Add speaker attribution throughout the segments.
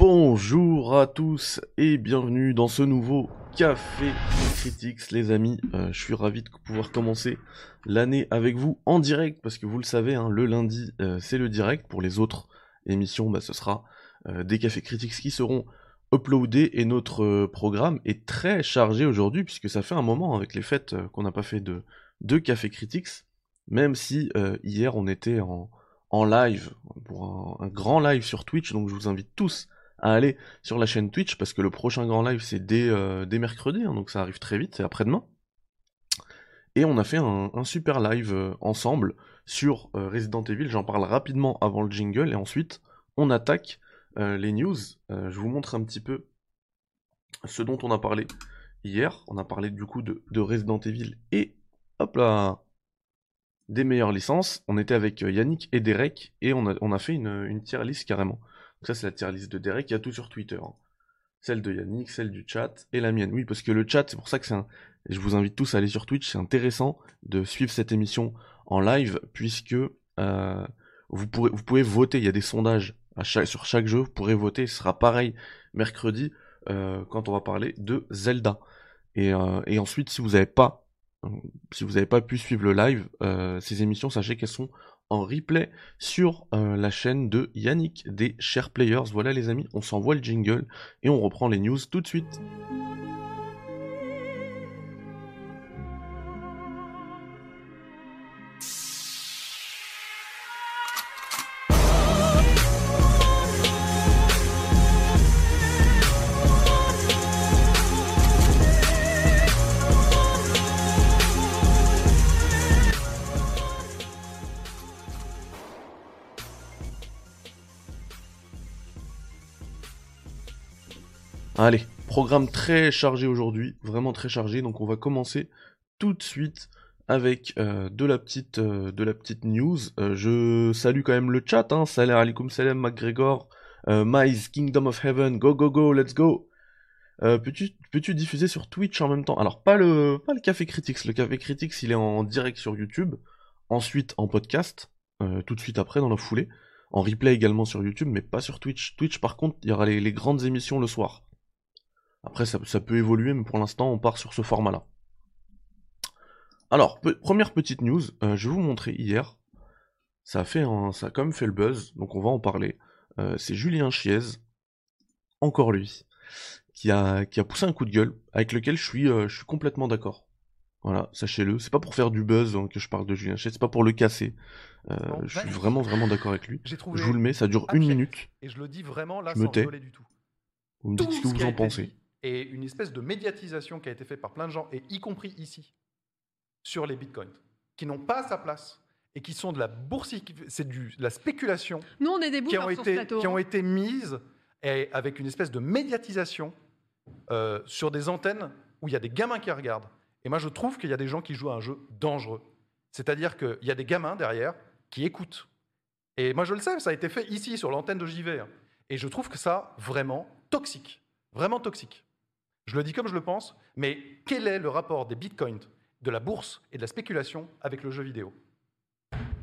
Speaker 1: Bonjour à tous et bienvenue dans ce nouveau Café Critics les amis. Euh, je suis ravi de pouvoir commencer l'année avec vous en direct parce que vous le savez, hein, le lundi euh, c'est le direct. Pour les autres émissions, bah, ce sera euh, des Cafés Critics qui seront uploadés et notre programme est très chargé aujourd'hui puisque ça fait un moment avec les fêtes qu'on n'a pas fait de, de Café Critics, même si hier on était en en live, pour un, grand live sur Twitch, donc je vous invite tous à aller sur la chaîne Twitch, parce que le prochain grand live c'est dès, euh, mercredi, hein, donc ça arrive très vite, c'est après-demain. Et on a fait un, super live euh, ensemble sur euh, Resident Evil, j'en parle rapidement avant le jingle, et ensuite on attaque les news. je vous montre un petit peu ce dont on a parlé hier. On a parlé du coup de, de Resident Evil et hop là, des meilleures licences. On était avec Yannick et Derek et on a, fait une, une tier carrément. Donc ça c'est la tier list de Derek, il y a tout sur Twitter. Hein. Celle de Yannick, celle du chat et la mienne. Oui, parce que le chat, c'est pour ça que c'est un... Je vous invite tous à aller sur Twitch, c'est intéressant de suivre cette émission en live puisque euh, vous, vous pouvez voter, il y a des sondages sur chaque jeu, vous pourrez voter, ce sera pareil mercredi euh, quand on va parler de Zelda. Et, et ensuite, si vous n'avez pas si vous n'avez pas pu suivre le live, euh, ces émissions, sachez qu'elles sont en replay sur euh, la chaîne de Yannick des Share Players. Voilà les amis, on s'envoie le jingle et on reprend les news tout de suite. Allez, programme très chargé aujourd'hui, vraiment très chargé, donc on va commencer tout de suite avec euh, de, la petite, euh, de la petite news. Euh, je salue quand même le chat, hein, salam alaikum salam McGregor, Mize, Kingdom of Heaven, go go go, let's go. Peux-tu peux diffuser sur Twitch en même temps? Alors pas le, pas le Café Critics, le Café Critics il est en direct sur YouTube, ensuite en podcast, tout de suite après dans la foulée, en replay également sur YouTube, mais pas sur Twitch. Twitch par contre, il y aura les grandes émissions le soir. Après, ça, peut évoluer, mais pour l'instant, on part sur ce format-là. Alors, première petite news, euh, je vais vous montrer hier. Ça a, fait ça a quand même fait le buzz, donc on va en parler. Euh, c'est Julien Chiez, encore lui, qui a, qui a poussé un coup de gueule, avec lequel je suis, euh, je suis complètement d'accord. Voilà, sachez-le. C'est pas pour faire du buzz hein, que je parle de Julien Chiez, c'est pas pour le casser. je suis vraiment, vraiment d'accord avec lui. Je vous le mets, ça dure une minute.
Speaker 2: Et je le dis vraiment là, sans du tout.
Speaker 1: Vous me dites ce que vous en pensez
Speaker 2: et une espèce de médiatisation qui a été faite par plein de gens, et y compris ici, sur les bitcoins, qui n'ont pas sa place et qui sont de la bourse, c'est de la spéculation.
Speaker 3: Nous, on est des
Speaker 2: qui ont été, qui ont hein. été mises et avec une espèce de médiatisation euh, sur des antennes où il y a des gamins qui regardent. Et moi, je trouve qu'il y a des gens qui jouent à un jeu dangereux. C'est-à-dire qu'il y a des gamins derrière qui écoutent. Et moi, je le sais, ça a été fait ici, sur l'antenne de JV. Hein. Et je trouve que ça, vraiment toxique. Vraiment toxique. Je le dis comme je le pense, mais quel est le rapport des bitcoins, de la bourse et de la spéculation avec le jeu vidéo?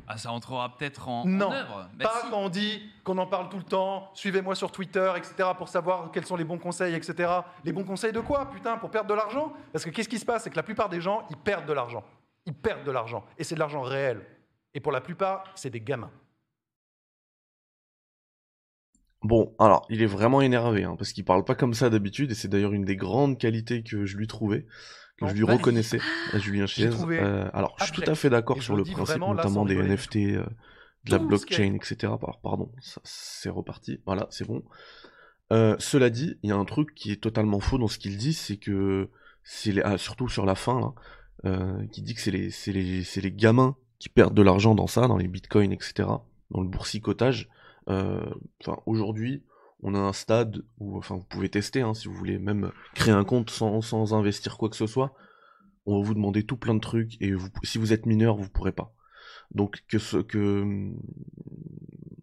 Speaker 4: Ah, ça entrera peut-être en,
Speaker 2: non,
Speaker 4: œuvre.
Speaker 2: pas quand on dit qu'on en parle tout le temps, suivez-moi sur Twitter, etc., pour savoir quels sont les bons conseils, etc. Les bons conseils de quoi, putain Pour perdre de l'argent? Parce que qu'est-ce qui se passe? C'est que la plupart des gens, ils perdent de l'argent. Ils perdent de l'argent. Et c'est de l'argent réel. Et pour la plupart, c'est des gamins.
Speaker 1: Bon, alors, il est vraiment énervé, hein, parce qu'il parle pas comme ça d'habitude, et c'est d'ailleurs une des grandes qualités que je lui trouvais, que je lui reconnaissais à Julien Chiez. Euh, alors, je suis tout à fait d'accord sur le principe, notamment des NFT, euh, de la blockchain, etc. pardon, c'est reparti, voilà, c'est bon. Euh, cela dit, il y a un truc qui est totalement faux dans ce qu'il dit, c'est que, c'est ah, surtout sur la fin, qui dit que c'est les, les, les gamins qui perdent de l'argent dans ça, dans les bitcoins, etc., dans le boursicotage, enfin, aujourd'hui, on a un stade où, enfin, vous pouvez tester, hein, si vous voulez même créer un compte sans, investir quoi que ce soit. On va vous demander tout plein de trucs et si vous êtes mineur, vous pourrez pas. Donc que ce que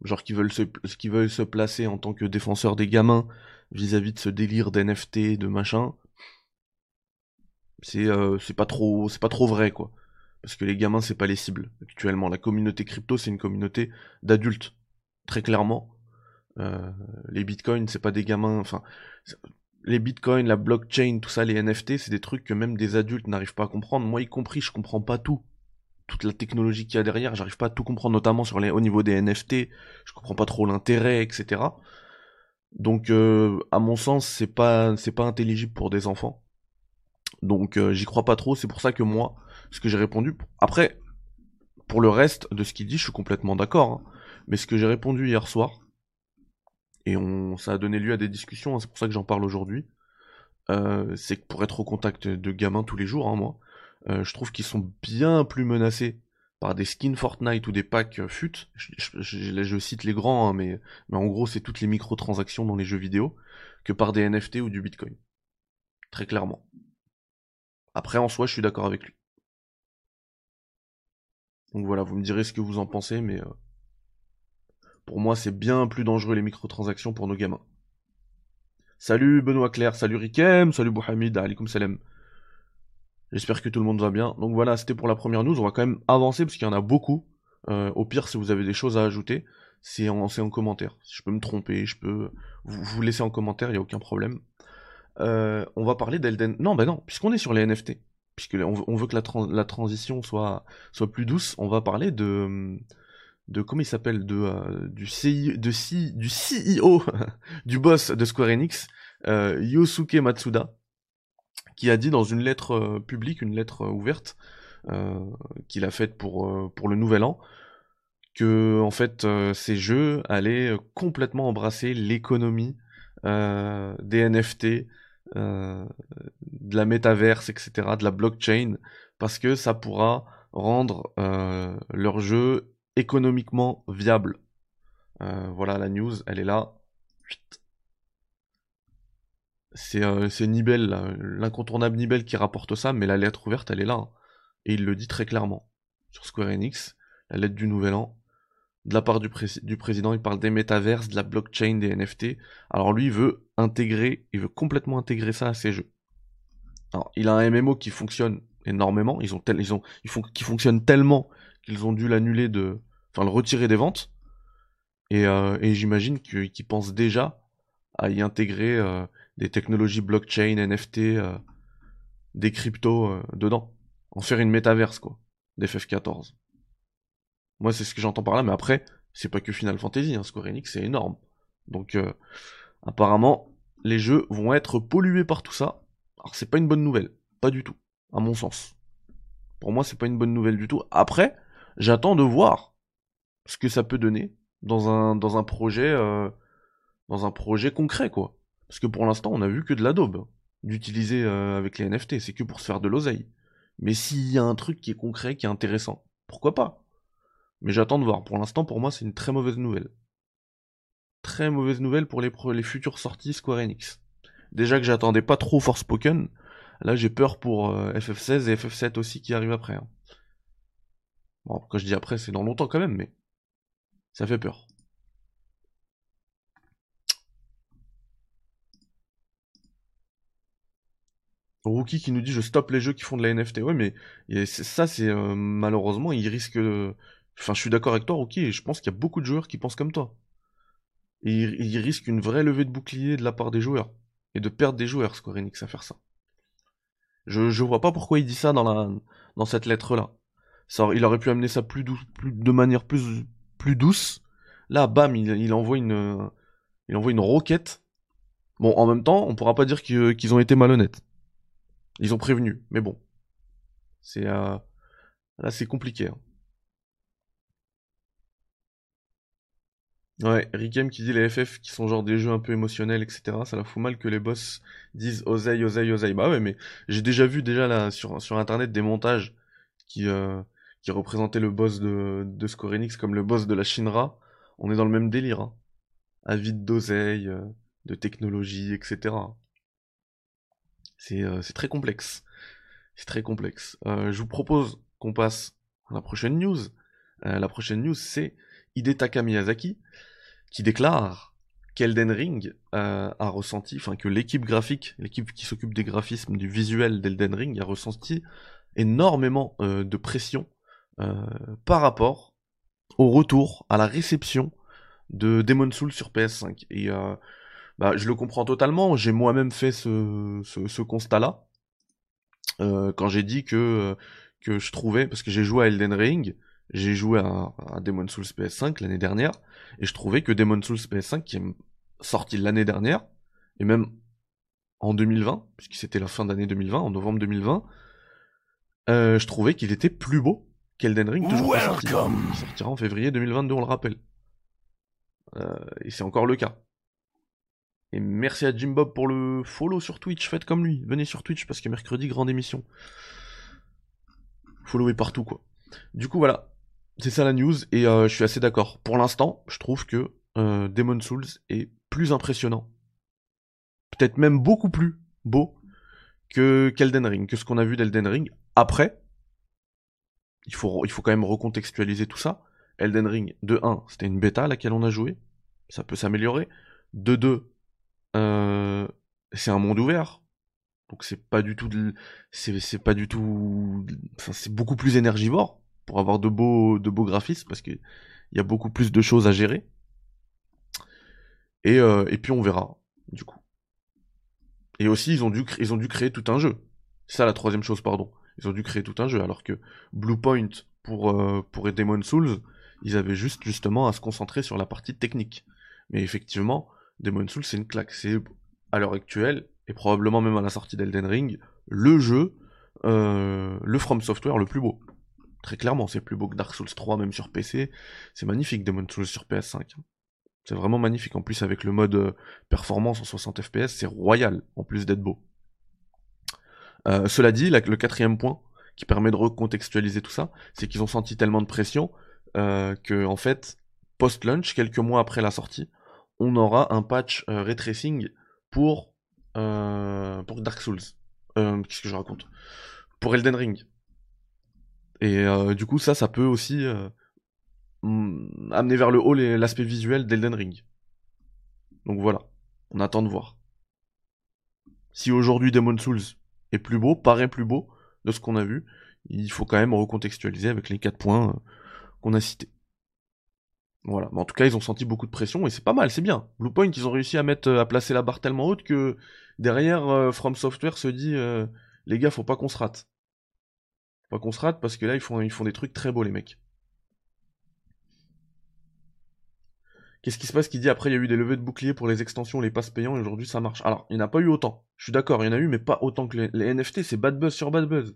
Speaker 1: genre qui veulent se qui veulent se placer en tant que défenseur des gamins vis-à-vis de ce délire d'NFT de machin, c'est euh, c'est pas trop c'est pas trop vrai quoi. Parce que les gamins c'est pas les cibles actuellement. La communauté crypto c'est une communauté d'adultes très clairement. Euh, les bitcoins, c'est pas des gamins. Enfin, les bitcoins, la blockchain, tout ça, les NFT, c'est des trucs que même des adultes n'arrivent pas à comprendre. Moi y compris, je comprends pas tout. Toute la technologie qu'il y a derrière, j'arrive pas à tout comprendre, notamment sur les, au niveau des NFT. Je comprends pas trop l'intérêt, etc. Donc, euh, à mon sens, c'est pas, c'est pas intelligible pour des enfants. Donc, euh, j'y crois pas trop. C'est pour ça que moi, ce que j'ai répondu. Après, pour le reste de ce qu'il dit, je suis complètement d'accord. hein. Mais ce que j'ai répondu hier soir, et on, ça a donné lieu à des discussions, hein, c'est pour ça que j'en parle aujourd'hui, euh, c'est que pour être au contact de gamins tous les jours, hein, moi, euh, je trouve qu'ils sont bien plus menacés par des skins Fortnite ou des packs euh, FUT. Je, je- je- cite les grands, hein, mais, mais en gros, c'est toutes les microtransactions dans les jeux vidéo, que par des NFT ou du Bitcoin. Très clairement. Après, en soi, je suis d'accord avec lui. Donc voilà, vous me direz ce que vous en pensez, mais euh, pour moi, c'est bien plus dangereux les microtransactions pour nos gamins. Salut Benoît Claire, salut Rikem, salut Bouhamid, alaikum salam. J'espère que tout le monde va bien. Donc voilà, c'était pour la première news. On va quand même avancer parce qu'il y en a beaucoup. Euh, au pire, si vous avez des choses à ajouter, c'est en, commentaire. Si je peux me tromper, je peux vous, laisser en commentaire, il n'y a aucun problème. Euh, on va parler d'Elden. Non, bah non, puisqu'on est sur les NFT, puisque on veut, que la, tran- la transition soit plus douce, on va parler de. De comment il s'appelle de, euh, du, CI, de du CEO, du boss de Square Enix, euh, Yosuke Matsuda, qui a dit dans une lettre euh, publique, une lettre ouverte, qu'il a faite pour, pour le nouvel an, que en fait ces jeux allaient complètement embrasser l'économie des NFT, de la métaverse, etc., de la blockchain, parce que ça pourra rendre leur jeu économiquement viable. Euh, voilà la news, elle est là. C'est euh, Nibel, l'incontournable Nibel qui rapporte ça, mais la lettre ouverte, elle est là. hein. Et il le dit très clairement. Sur Square Enix, la lettre du Nouvel An, de la part du, pré- du président, il parle des métaverses, de la blockchain, des NFT. Alors lui, il veut intégrer, il veut complètement intégrer ça à ses jeux. Alors, il a un MMO qui fonctionne énormément, ils font, qui fonctionne tellement qu'ils ont dû l'annuler de, enfin le retirer des ventes. Et, euh, et j'imagine qu'ils pensent déjà à y intégrer euh, des technologies blockchain, NFT, euh, des cryptos euh, dedans. En faire une métaverse, quoi, d'FF14. Moi, c'est ce que j'entends par là, mais après, c'est pas que Final Fantasy, hein, Square Enix, c'est énorme. Donc, euh, apparemment, les jeux vont être pollués par tout ça. Alors, c'est pas une bonne nouvelle, pas du tout, à mon sens. Pour moi, c'est pas une bonne nouvelle du tout. Après, j'attends de voir ce que ça peut donner dans un, dans un projet, euh, dans un projet concret, quoi. Parce que pour l'instant, on a vu que de la daube hein, d'utiliser euh, avec les NFT, c'est que pour se faire de l'oseille. Mais s'il y a un truc qui est concret, qui est intéressant, pourquoi pas? Mais j'attends de voir. Pour l'instant, pour moi, c'est une très mauvaise nouvelle. Très mauvaise nouvelle pour les, les futures sorties Square Enix. Déjà que j'attendais pas trop Forspoken, là j'ai peur pour euh, FF16 et FF7 aussi qui arrivent après. hein. Bon, quand je dis après, c'est dans longtemps quand même, mais ça fait peur. Rookie qui nous dit je stoppe les jeux qui font de la NFT. Ouais, mais ça, c'est euh, malheureusement, il risque. Enfin, je suis d'accord avec toi, Rookie, et je pense qu'il y a beaucoup de joueurs qui pensent comme toi. Il, risque une vraie levée de bouclier de la part des joueurs. Et de perdre des joueurs, Square Enix, à faire ça. Je, vois pas pourquoi il dit ça dans cette lettre-là. Il aurait pu amener ça plus, plus de manière plus, plus douce. Là, bam, il, envoie une, il envoie une roquette. Bon, en même temps, on pourra pas dire qu'ils ont été malhonnêtes. Ils ont prévenu, mais bon. C'est euh, là, c'est compliqué. hein. Ouais, Rikem qui dit les FF qui sont genre des jeux un peu émotionnels, etc. Ça la fout mal que les boss disent oseille, oseille, oseille. Bah ouais, mais j'ai déjà vu déjà là sur, sur internet des montages qui, euh, qui représentaient le boss de, de comme le boss de la Shinra. On est dans le même délire. Hein. Avide d'oseille, euh, de technologie, etc. C'est euh, c'est très complexe. C'est très complexe. Euh, je vous propose qu'on passe à la prochaine news. La prochaine news, c'est Hidetaka Miyazaki qui déclare qu'Elden Ring a ressenti, enfin que l'équipe graphique, l'équipe qui s'occupe des graphismes, du visuel d'Elden Ring, a ressenti énormément de pression par rapport au retour, à la réception de Demon Souls sur PS5. Et euh, bah, je le comprends totalement. J'ai moi-même fait ce, ce, constat-là. Euh, quand j'ai dit que, que je trouvais, parce que j'ai joué à Elden Ring, j'ai joué à, à Demon Souls PS5 l'année dernière, et je trouvais que Demon Souls PS5, qui est sorti l'année dernière, et même en 2020, puisque c'était la fin d'année 2020, en novembre 2020, euh, je trouvais qu'il était plus beau qu'Elden Ring, toujours pas sorti. Il sortira en février 2022, on le rappelle. Euh, et c'est encore le cas. Et merci à Jim Bob pour le follow sur Twitch, faites comme lui, venez sur Twitch parce que mercredi, grande émission. Followez partout quoi. Du coup voilà, c'est ça la news et euh, je suis assez d'accord. Pour l'instant, je trouve que euh, Demon Souls est plus impressionnant. Peut-être même beaucoup plus beau que qu'Elden Ring, que ce qu'on a vu d'Elden Ring. Après, il faut, il faut quand même recontextualiser tout ça. Elden Ring, de 1, c'était une bêta à laquelle on a joué. Ça peut s'améliorer. De 2, euh, c'est un monde ouvert. Donc c'est pas du tout c'est pas du tout c'est beaucoup plus énergivore pour avoir de beaux de beaux graphismes parce qu'il y a beaucoup plus de choses à gérer. Et, euh, et puis on verra du coup. Et aussi ils ont dû ils ont dû créer tout un jeu. C'est ça la troisième chose pardon. Ils ont dû créer tout un jeu alors que Bluepoint pour euh, pour Demon Souls, ils avaient juste justement à se concentrer sur la partie technique. Mais effectivement, Demon Souls c'est une claque, c'est à l'heure actuelle et probablement même à la sortie d'Elden Ring le jeu euh, le From Software le plus beau. Très clairement, c'est plus beau que Dark Souls 3, même sur PC. C'est magnifique, Demon Souls sur PS5. Hein. C'est vraiment magnifique. En plus, avec le mode euh, performance en 60 FPS, c'est royal, en plus d'être beau. Euh, cela dit, le quatrième point, qui permet de recontextualiser tout ça, c'est qu'ils ont senti tellement de pression euh, que, en fait, post-launch, quelques mois après la sortie, on aura un patch ray tracing pour, pour Dark Souls. Qu'est-ce que je raconte? Pour Elden Ring. Et euh, du coup, ça, ça peut aussi euh, mm, amener vers le haut l'aspect visuel d'Elden Ring. Donc voilà, on attend de voir. Si aujourd'hui Demon Souls plus beau, paraît plus beau de ce qu'on a vu, il faut quand même recontextualiser avec les 4 points euh, qu'on a cités. Voilà, mais en tout cas, ils ont senti beaucoup de pression et c'est pas mal, c'est bien. Bluepoint, ils ont réussi à mettre, à placer la barre tellement haute que derrière, From Software se dit, les gars, faut pas qu'on se rate. Pas qu'on se rate parce que là, ils font, ils font des trucs très beaux, les mecs. Qu'est-ce qui se passe qui dit après il y a eu des levées de boucliers pour les extensions, les passes payants et aujourd'hui ça marche. Alors, il n'y en a pas eu autant. Je suis d'accord, il y en a eu, mais pas autant que les, NFT, c'est bad buzz sur bad buzz.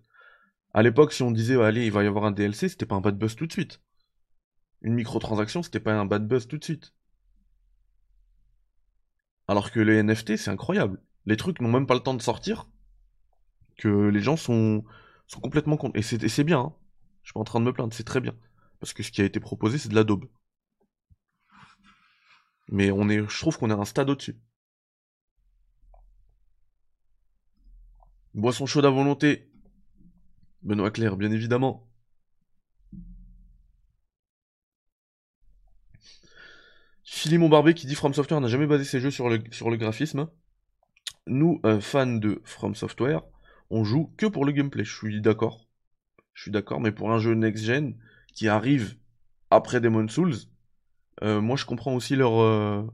Speaker 1: À l'époque, si on disait allez, il va y avoir un DLC, c'était pas un bad buzz tout de suite. Une microtransaction, c'était pas un bad buzz tout de suite. Alors que les NFT, c'est incroyable. Les trucs n'ont même pas le temps de sortir. Que les gens sont, sont complètement contre. Et c'est bien, hein. je suis pas en train de me plaindre, c'est très bien. Parce que ce qui a été proposé, c'est de la daube. Mais on est, je trouve qu'on est un stade au-dessus. Boisson chaude à volonté. Benoît Claire, bien évidemment. Philemon Barbé qui dit From Software n'a jamais basé ses jeux sur le, sur le graphisme. Nous, euh, fans de From Software, on joue que pour le gameplay. Je suis d'accord. Je suis d'accord, mais pour un jeu next-gen qui arrive après Demon Souls, euh, moi je comprends aussi leur, euh,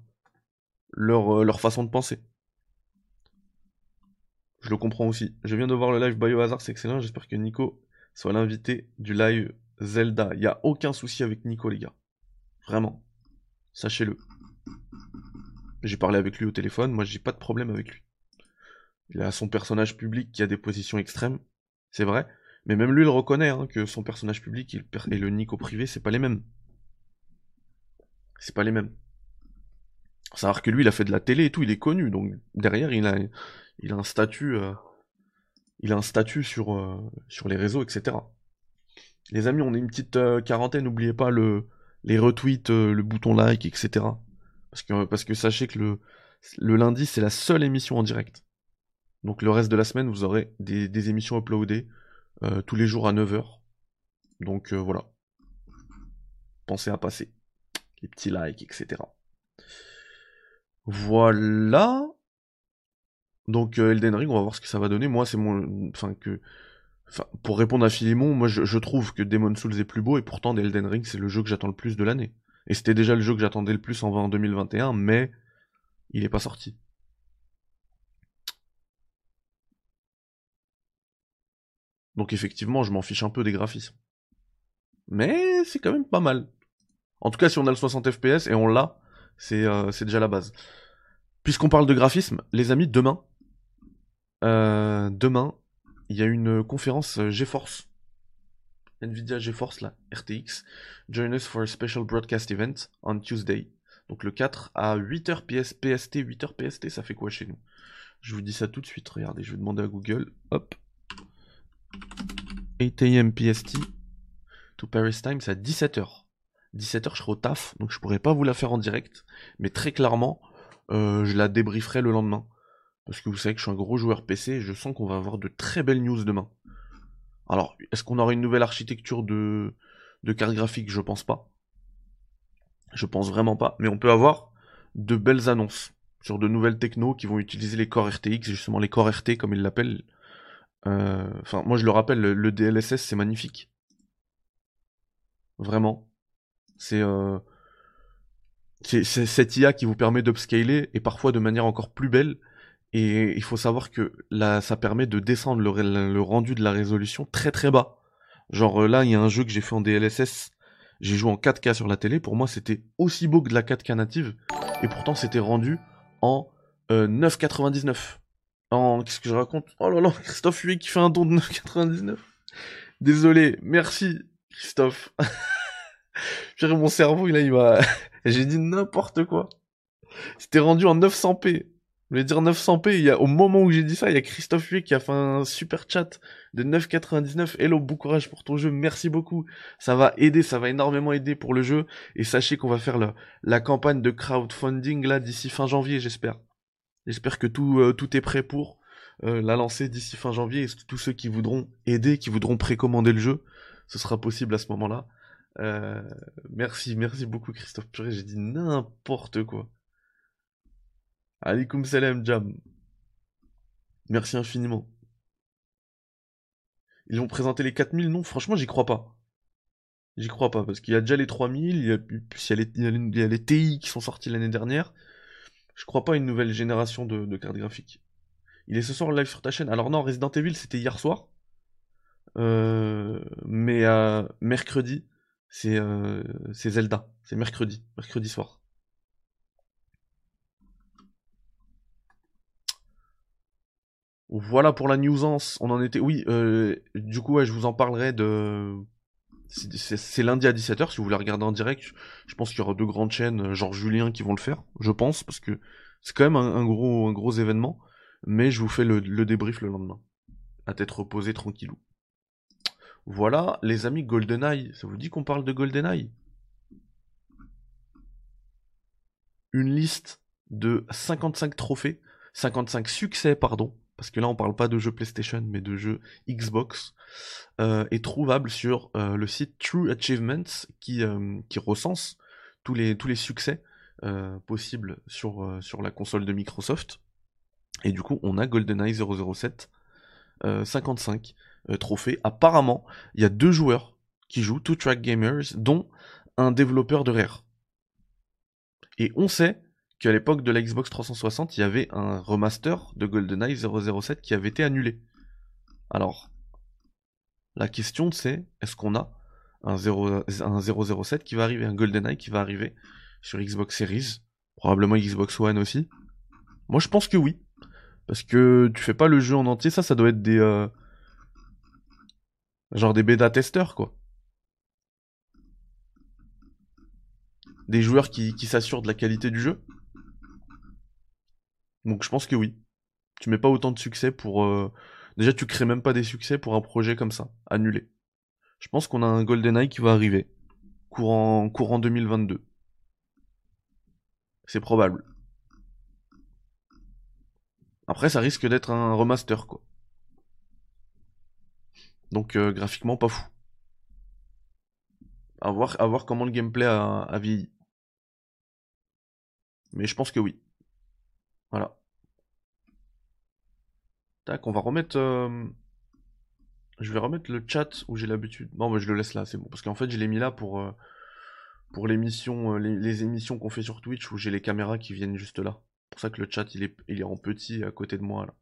Speaker 1: leur, euh, leur façon de penser. Je le comprends aussi. Je viens de voir le live Biohazard, c'est excellent. J'espère que Nico soit l'invité du live Zelda. Il n'y a aucun souci avec Nico, les gars. Vraiment. Sachez-le. J'ai parlé avec lui au téléphone, moi j'ai pas de problème avec lui. Il a son personnage public qui a des positions extrêmes, c'est vrai. Mais même lui, il reconnaît hein, que son personnage public et le Nico privé, c'est pas les mêmes. C'est pas les mêmes. Savoir que lui, il a fait de la télé et tout, il est connu, donc derrière, il a, il a un statut, euh, il a un statut sur, euh, sur les réseaux, etc. Les amis, on est une petite euh, quarantaine, n'oubliez pas le, les retweets, le bouton like, etc. Parce que, parce que sachez que le, le lundi, c'est la seule émission en direct. Donc le reste de la semaine, vous aurez des, émissions uploadées tous les jours à 9h. Donc voilà. Pensez à passer. Petits likes, etc. Voilà. Donc euh, Elden Ring, on va voir ce que ça va donner. Moi, c'est mon... Enfin, que... pour répondre à Philemon, moi je, trouve que Demon Souls est plus beau et pourtant Elden Ring c'est le jeu que j'attends le plus de l'année. Et c'était déjà le jeu que j'attendais le plus en 2021, mais il n'est pas sorti. Donc effectivement, je m'en fiche un peu des graphismes. Mais c'est quand même pas mal. En tout cas, si on a le 60 fps, et on l'a, c'est euh, c'est déjà la base. Puisqu'on parle de graphisme, les amis, demain, euh, demain, il y a une conférence euh, GeForce. Nvidia GeForce, là, RTX. Join us for a special broadcast event on Tuesday. Donc le 4 à 8h PS, PST. 8h PST, ça fait quoi chez nous? Je vous dis ça tout de suite. Regardez, je vais demander à Google. Hop. 8 am PST to Paris Time, c'est à 17h. 17h, je serai au taf, donc je pourrais pas vous la faire en direct. Mais très clairement, euh, je la débrieferai le lendemain. Parce que vous savez que je suis un gros joueur PC et je sens qu'on va avoir de très belles news demain. Alors, est-ce qu'on aura une nouvelle architecture de, carte graphique? Je pense pas. Je pense vraiment pas. Mais on peut avoir de belles annonces sur de nouvelles technos qui vont utiliser les corps RTX, justement les corps RT comme ils l'appellent. Euh, enfin, moi je le rappelle, le, DLSS c'est magnifique. Vraiment. C'est euh, c'est cette IA qui vous permet d'upscaler et parfois de manière encore plus belle. Et il faut savoir que là, ça permet de descendre le, rendu de la résolution très très bas. Genre euh, là, il y a un jeu que j'ai fait en DLSS, j'ai joué en 4K sur la télé, pour moi c'était aussi beau que de la 4K native, et pourtant c'était rendu en 9,99. Euh, en... Qu'est-ce que je raconte? Oh là là, Christophe Huey qui fait un don de 9,99. Désolé, merci Christophe. mon cerveau, là, il m'a... J'ai dit n'importe quoi. C'était rendu en 900p. Je voulais dire 900p, il y a, au moment où j'ai dit ça, il y a Christophe Huet qui a fait un super chat de 9,99. Hello, bon courage pour ton jeu, merci beaucoup. Ça va aider, ça va énormément aider pour le jeu. Et sachez qu'on va faire la, la campagne de crowdfunding là d'ici fin janvier, j'espère. J'espère que tout, euh, tout est prêt pour euh, la lancer d'ici fin janvier. Et tous ceux qui voudront aider, qui voudront précommander le jeu, ce sera possible à ce moment-là? Euh, merci, merci beaucoup Christophe Puré, j'ai dit n'importe quoi. Alikum salam Jam. Merci infiniment. Ils vont présenter les 4000 Non, franchement, j'y crois pas. J'y crois pas, parce qu'il y a déjà les 3000, il y a, il y les, TI qui sont sortis l'année dernière. Je crois pas à une nouvelle génération de, cartes graphiques. Il est ce soir live sur ta chaîne. Alors non, Resident Evil, c'était hier soir. Euh, mais mercredi, euh, c'est Zelda. C'est mercredi, mercredi soir. Voilà pour la newsance. On en était. Oui, euh, du coup, je vous en parlerai de. C'est lundi à 17h si vous voulez regarder en direct. Je pense qu'il y aura deux grandes chaînes, euh, genre Julien, qui vont le faire. Je pense, parce que c'est quand même un, gros, événement. Mais je vous fais le, le débrief le lendemain. À tête reposée, tranquillou. Voilà, les amis, GoldenEye. Ça vous dit qu'on parle de GoldenEye? Une liste de 55 trophées, 55 succès, pardon, parce que là on parle pas de jeux PlayStation mais de jeux Xbox, euh, est trouvable sur euh, le site True Achievements qui, euh, recense tous les, tous les succès possibles sur, sur la console de Microsoft. Et du coup on a GoldenEye 007 55 trophées. Apparemment il y a deux joueurs qui jouent, Two Track Gamers, dont un développeur de Rare. Et on sait qu'à l'époque de la Xbox 360, il y avait un remaster de GoldenEye 007 qui avait été annulé. Alors, la question c'est, est-ce qu'on a un, 007 qui va arriver, un GoldenEye qui va arriver sur Xbox Series, probablement Xbox One aussi Moi je pense que oui, parce que tu fais pas le jeu en entier, ça ça doit être des... Euh, genre des bêta testeurs quoi. Des joueurs qui s'assurent de la qualité du jeu. Donc je pense que oui. Tu mets pas autant de succès pour. Euh, déjà, tu crées même pas des succès pour un projet comme ça, annulé. Je pense qu'on a un GoldenEye qui va arriver. Courant, courant 2022. C'est probable. Après, ça risque d'être un remaster, quoi. Donc, euh, graphiquement, pas fou. À voir, comment le gameplay a, vieilli. Mais je pense que oui. Voilà. Tac, on va remettre. Euh, je vais remettre le chat où j'ai l'habitude. Non, mais je le laisse là, c'est bon. Parce qu'en fait, je l'ai mis là pour, euh, pour l'émission, les, les émissions qu'on fait sur Twitch où j'ai les caméras qui viennent juste là. C'est pour ça que le chat il est, il est en petit à côté de moi là.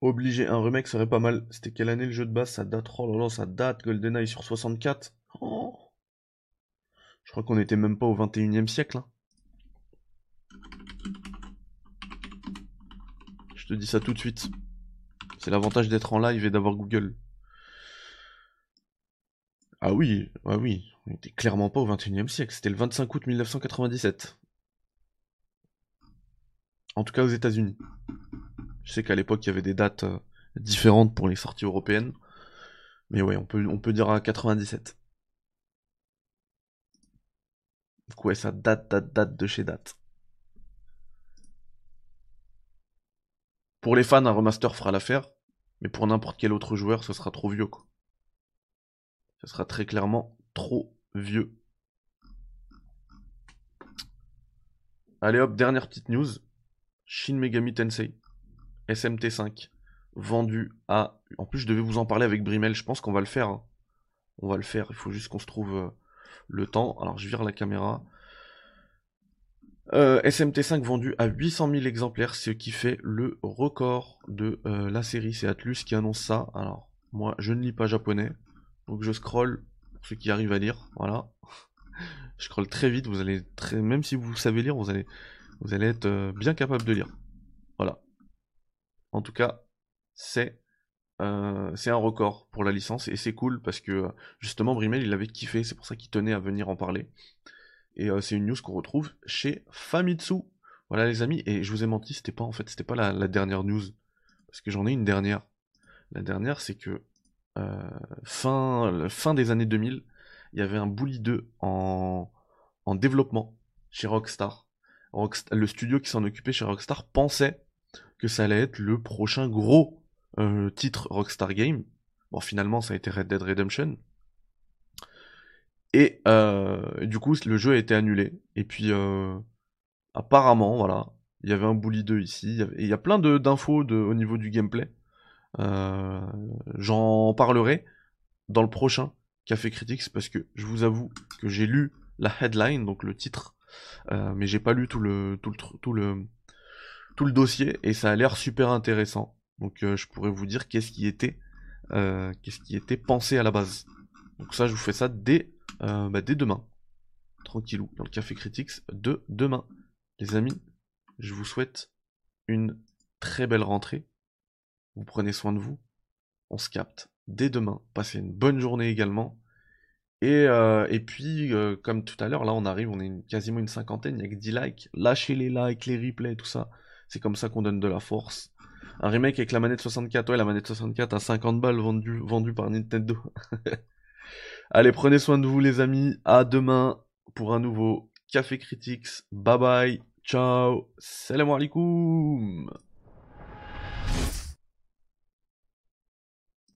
Speaker 1: Obligé, un remake serait pas mal. C'était quelle année le jeu de base? Ça date, oh là là, ça date, GoldenEye sur 64. Oh. Je crois qu'on était même pas au 21 e siècle. hein. Je te dis ça tout de suite. C'est l'avantage d'être en live et d'avoir Google. Ah oui, ah oui, on était clairement pas au 21 e siècle, c'était le 25 août 1997. En tout cas aux États-Unis. Je sais qu'à l'époque il y avait des dates euh, différentes pour les sorties européennes. Mais ouais, on peut, on peut dire à 97. Donc ouais, ça date, date, date de chez date. Pour les fans, un remaster fera l'affaire. Mais pour n'importe quel autre joueur, ce sera trop vieux. Ce sera très clairement trop vieux. Allez hop, dernière petite news. Shin Megami Tensei SMT5 vendu à... En plus, je devais vous en parler avec Brimel, je pense qu'on va le faire. hein. On va le faire, il faut juste qu'on se trouve euh, le temps. Alors, je vire la caméra. Euh, SMT5 vendu à 800 000 exemplaires, ce qui fait le record de euh, la série. C'est Atlus qui annonce ça. Alors, moi, je ne lis pas japonais, donc je scroll pour ceux qui arrivent à lire. Voilà. je scroll très vite. Vous allez très, même si vous savez lire, vous allez, vous allez être bien capable de lire. Voilà. En tout cas, c'est euh, c'est un record pour la licence et c'est cool parce que justement Brimel il avait kiffé, c'est pour ça qu'il tenait à venir en parler. Et euh, c'est une news qu'on retrouve chez Famitsu. Voilà les amis, et je vous ai menti, c'était pas en fait, c'était pas la, dernière news. Parce que j'en ai une dernière. La dernière, c'est que euh, fin, des années 2000, il y avait un Bully 2 en, en développement chez Rockstar. Rockst- le studio qui s'en occupait chez Rockstar pensait que ça allait être le prochain gros euh, titre Rockstar Game. Bon, finalement, ça a été Red Dead Redemption. Et euh, du coup, le jeu a été annulé. Et puis, euh, apparemment, voilà, il y avait un Bully 2 ici. Et il y a plein d'infos au niveau du gameplay. J'en parlerai dans le prochain Café Critics parce que je vous avoue que j'ai lu la headline, donc le titre, mais j'ai pas lu tout le, tout le, tout le dossier et ça a l'air super intéressant. Donc euh, je pourrais vous dire qu'est-ce qui était, euh, qu'est-ce qui était pensé à la base. Donc ça, je vous fais ça dès, euh, bah, dès demain, tranquillou, dans le Café Critics de demain. Les amis, je vous souhaite une très belle rentrée. Vous prenez soin de vous. On se capte dès demain. Passez une bonne journée également. Et, et puis, comme tout à l'heure, là on arrive, on est quasiment une cinquantaine, il n'y a que 10 likes. Lâchez les likes, les replays, tout ça. C'est comme ça qu'on donne de la force. Un remake avec la manette 64, ouais, la manette 64 à 50 balles vendue vendu par Nintendo. Allez, prenez soin de vous les amis. À demain pour un nouveau Café Critics. Bye bye. Ciao. Salam alaikum.